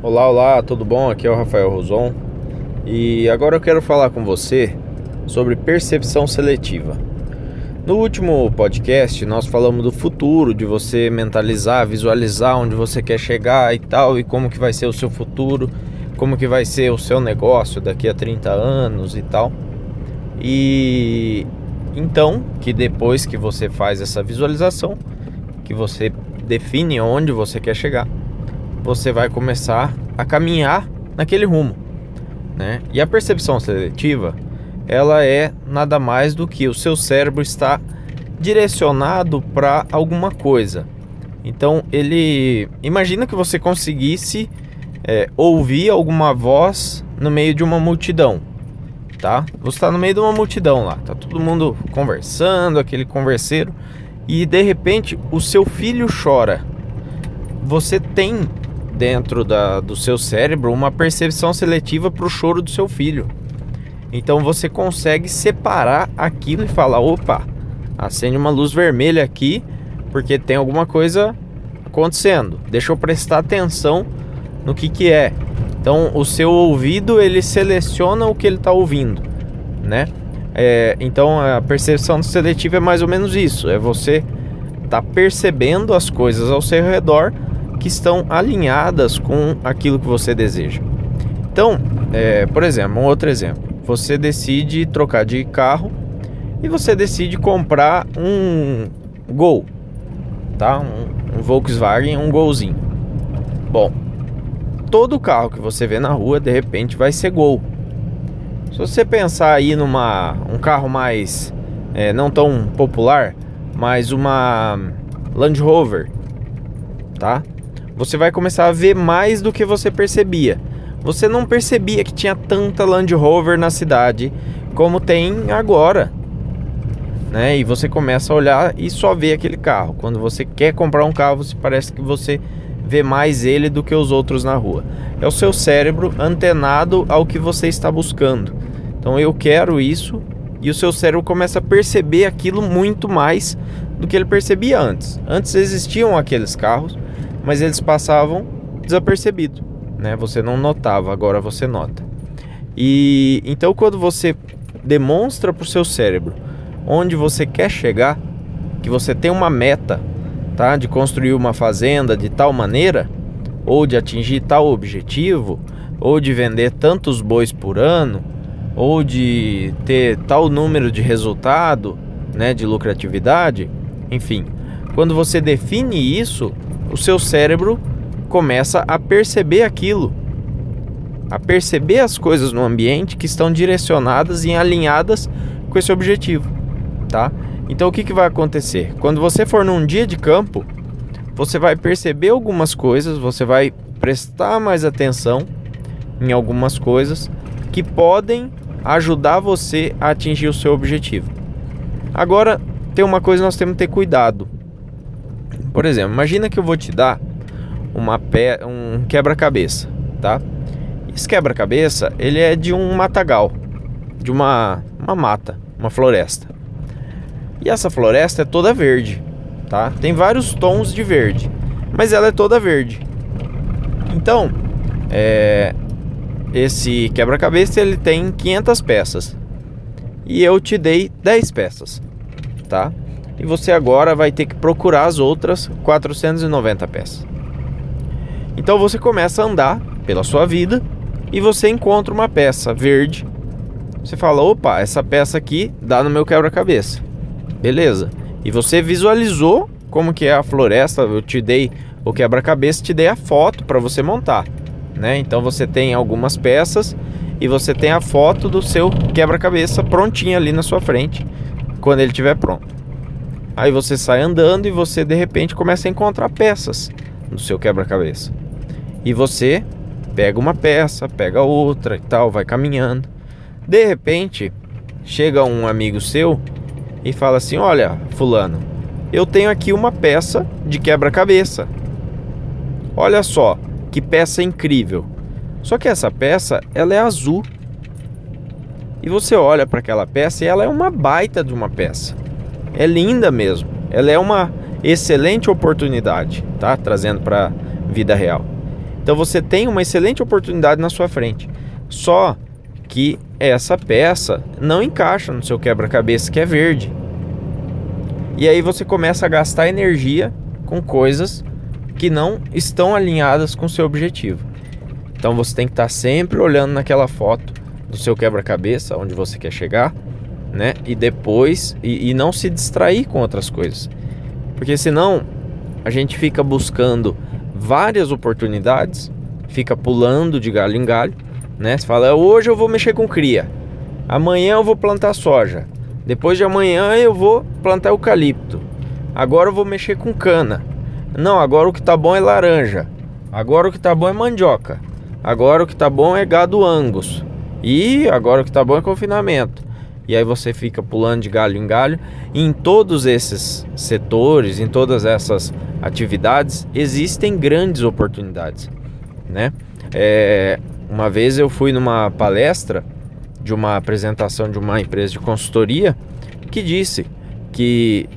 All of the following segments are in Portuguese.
Olá, olá, tudo bom? Aqui é o Rafael Roson e agora eu quero falar com você sobre percepção seletiva. No último podcast nós falamos do futuro, de você mentalizar, visualizar onde você quer chegar e tal, e como que vai ser o seu futuro, como que vai ser o seu negócio daqui a 30 anos e tal. E então, que depois que você faz essa visualização, que você define onde você quer chegar, você vai começar a caminhar naquele rumo, né? E a percepção seletiva, ela é nada mais do que o seu cérebro está direcionado para alguma coisa. Então ele imagina que você conseguisse é, ouvir alguma voz no meio de uma multidão, tá? Você está no meio de uma multidão lá, tá todo mundo conversando, aquele converseiro, e de repente o seu filho chora. Você tem dentro da, do seu cérebro uma percepção seletiva para o choro do seu filho. Então você consegue separar aquilo e falar: opa, acende uma luz vermelha aqui porque tem alguma coisa acontecendo. Deixa eu prestar atenção no que, que é. Então o seu ouvido ele seleciona o que ele está ouvindo, né? É, então a percepção seletiva é mais ou menos isso. É você tá percebendo as coisas ao seu redor que estão alinhadas com aquilo que você deseja. Então, é, por exemplo, um outro exemplo: você decide trocar de carro e você decide comprar um Gol, tá? Um, um Volkswagen, um Golzinho. Bom, todo carro que você vê na rua de repente vai ser Gol. Se você pensar aí numa um carro mais é, não tão popular, mas uma Land Rover, tá? Você vai começar a ver mais do que você percebia. Você não percebia que tinha tanta Land Rover na cidade como tem agora. Né? E você começa a olhar e só vê aquele carro. Quando você quer comprar um carro, parece que você vê mais ele do que os outros na rua. É o seu cérebro antenado ao que você está buscando. Então eu quero isso e o seu cérebro começa a perceber aquilo muito mais do que ele percebia antes. Antes existiam aqueles carros, mas eles passavam desapercebido, né? Você não notava, agora você nota. E então quando você demonstra para o seu cérebro onde você quer chegar, que você tem uma meta, tá? De construir uma fazenda de tal maneira, ou de atingir tal objetivo, ou de vender tantos bois por ano, ou de ter tal número de resultado, né, de lucratividade, enfim. Quando você define isso, o seu cérebro começa a perceber aquilo, a perceber as coisas no ambiente que estão direcionadas e alinhadas com esse objetivo, tá? Então o que, que vai acontecer? Quando você for num dia de campo, você vai perceber algumas coisas, você vai prestar mais atenção em algumas coisas que podem ajudar você a atingir o seu objetivo. Agora, tem uma coisa que nós temos que ter cuidado. Por exemplo, imagina que eu vou te dar uma pé, um quebra-cabeça, tá? Esse quebra-cabeça, ele é de um matagal, de uma, uma mata, uma floresta. E essa floresta é toda verde, tá? Tem vários tons de verde, mas ela é toda verde. Então, é, esse quebra-cabeça ele tem 500 peças e eu te dei 10 peças, tá? E você agora vai ter que procurar as outras 490 peças. Então você começa a andar pela sua vida e você encontra uma peça verde. Você fala: opa, essa peça aqui dá no meu quebra-cabeça. Beleza. E você visualizou como que é a floresta. Eu te dei o quebra-cabeça, te dei a foto para você montar. Né? Então você tem algumas peças e você tem a foto do seu quebra-cabeça prontinha ali na sua frente quando ele estiver pronto. Aí você sai andando e você de repente começa a encontrar peças no seu quebra-cabeça. E você pega uma peça, pega outra e tal, vai caminhando. De repente, chega um amigo seu e fala assim: "Olha, fulano, eu tenho aqui uma peça de quebra-cabeça. Olha só, que peça incrível. Só que essa peça, ela é azul. E você olha para aquela peça e ela é uma baita de uma peça é linda mesmo. Ela é uma excelente oportunidade, tá? Trazendo para vida real. Então você tem uma excelente oportunidade na sua frente. Só que essa peça não encaixa no seu quebra-cabeça que é verde. E aí você começa a gastar energia com coisas que não estão alinhadas com o seu objetivo. Então você tem que estar sempre olhando naquela foto do seu quebra-cabeça, onde você quer chegar, né? E depois e, e não se distrair com outras coisas. Porque senão a gente fica buscando várias oportunidades, fica pulando de galho em galho, né? Você fala, hoje eu vou mexer com cria, amanhã eu vou plantar soja, depois de amanhã eu vou plantar eucalipto, agora eu vou mexer com cana. Não, agora o que tá bom é laranja, agora o que tá bom é mandioca, agora o que tá bom é gado angus, e agora o que tá bom é confinamento. E aí você fica pulando de galho em galho. E em todos esses setores, em todas essas atividades, existem grandes oportunidades, né? É, uma vez eu fui numa palestra de uma apresentação de uma empresa de consultoria que disse que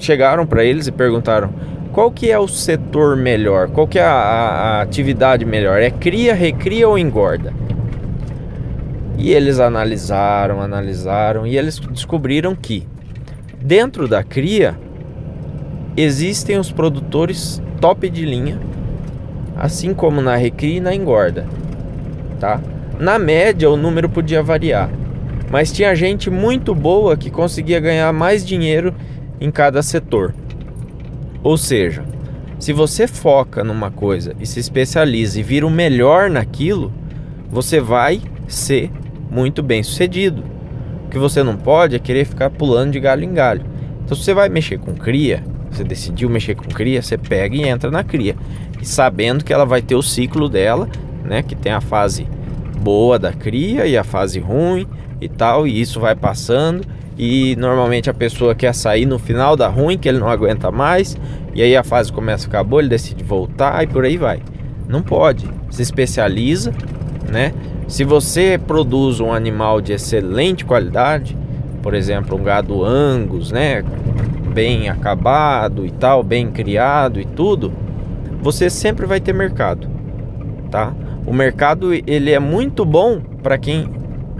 chegaram para eles e perguntaram qual que é o setor melhor, qual que é a, a, a atividade melhor, é cria, recria ou engorda? E eles analisaram, analisaram e eles descobriram que dentro da cria existem os produtores top de linha, assim como na recria e na engorda, tá? Na média o número podia variar, mas tinha gente muito boa que conseguia ganhar mais dinheiro em cada setor. Ou seja, se você foca numa coisa e se especializa e vira o melhor naquilo, você vai ser muito bem sucedido. O que você não pode é querer ficar pulando de galho em galho. Então, se você vai mexer com cria, você decidiu mexer com cria, você pega e entra na cria. E sabendo que ela vai ter o ciclo dela, né? Que tem a fase boa da cria e a fase ruim e tal, e isso vai passando. E normalmente a pessoa quer sair no final da ruim, que ele não aguenta mais, e aí a fase começa a ficar boa, ele decide voltar e por aí vai. Não pode. Se especializa, né? Se você produz um animal de excelente qualidade, por exemplo, um gado Angus, né, bem acabado e tal, bem criado e tudo, você sempre vai ter mercado, tá? O mercado ele é muito bom para quem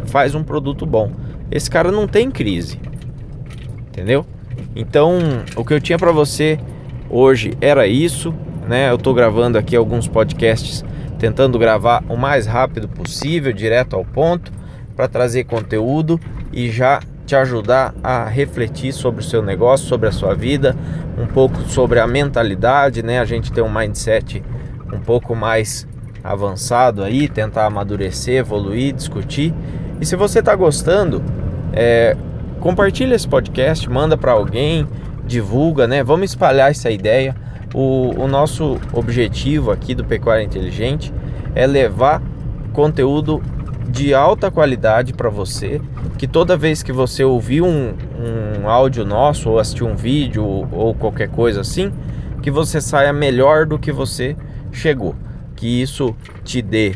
faz um produto bom. Esse cara não tem crise, entendeu? Então, o que eu tinha para você hoje era isso, né? Eu tô gravando aqui alguns podcasts tentando gravar o mais rápido possível, direto ao ponto, para trazer conteúdo e já te ajudar a refletir sobre o seu negócio, sobre a sua vida, um pouco sobre a mentalidade, né? A gente tem um mindset um pouco mais avançado aí, tentar amadurecer, evoluir, discutir. E se você está gostando, é, compartilha esse podcast, manda para alguém, divulga, né? Vamos espalhar essa ideia. O, o nosso objetivo aqui do Pecuária Inteligente é levar conteúdo de alta qualidade para você, que toda vez que você ouvir um, um áudio nosso ou assistir um vídeo ou, ou qualquer coisa assim, que você saia melhor do que você chegou, que isso te dê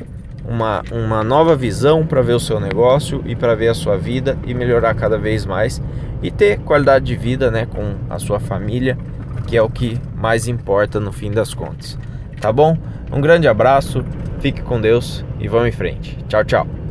uma, uma nova visão para ver o seu negócio e para ver a sua vida e melhorar cada vez mais e ter qualidade de vida né, com a sua família que é o que mais importa no fim das contas. Tá bom? Um grande abraço, fique com Deus e vamos em frente. Tchau, tchau.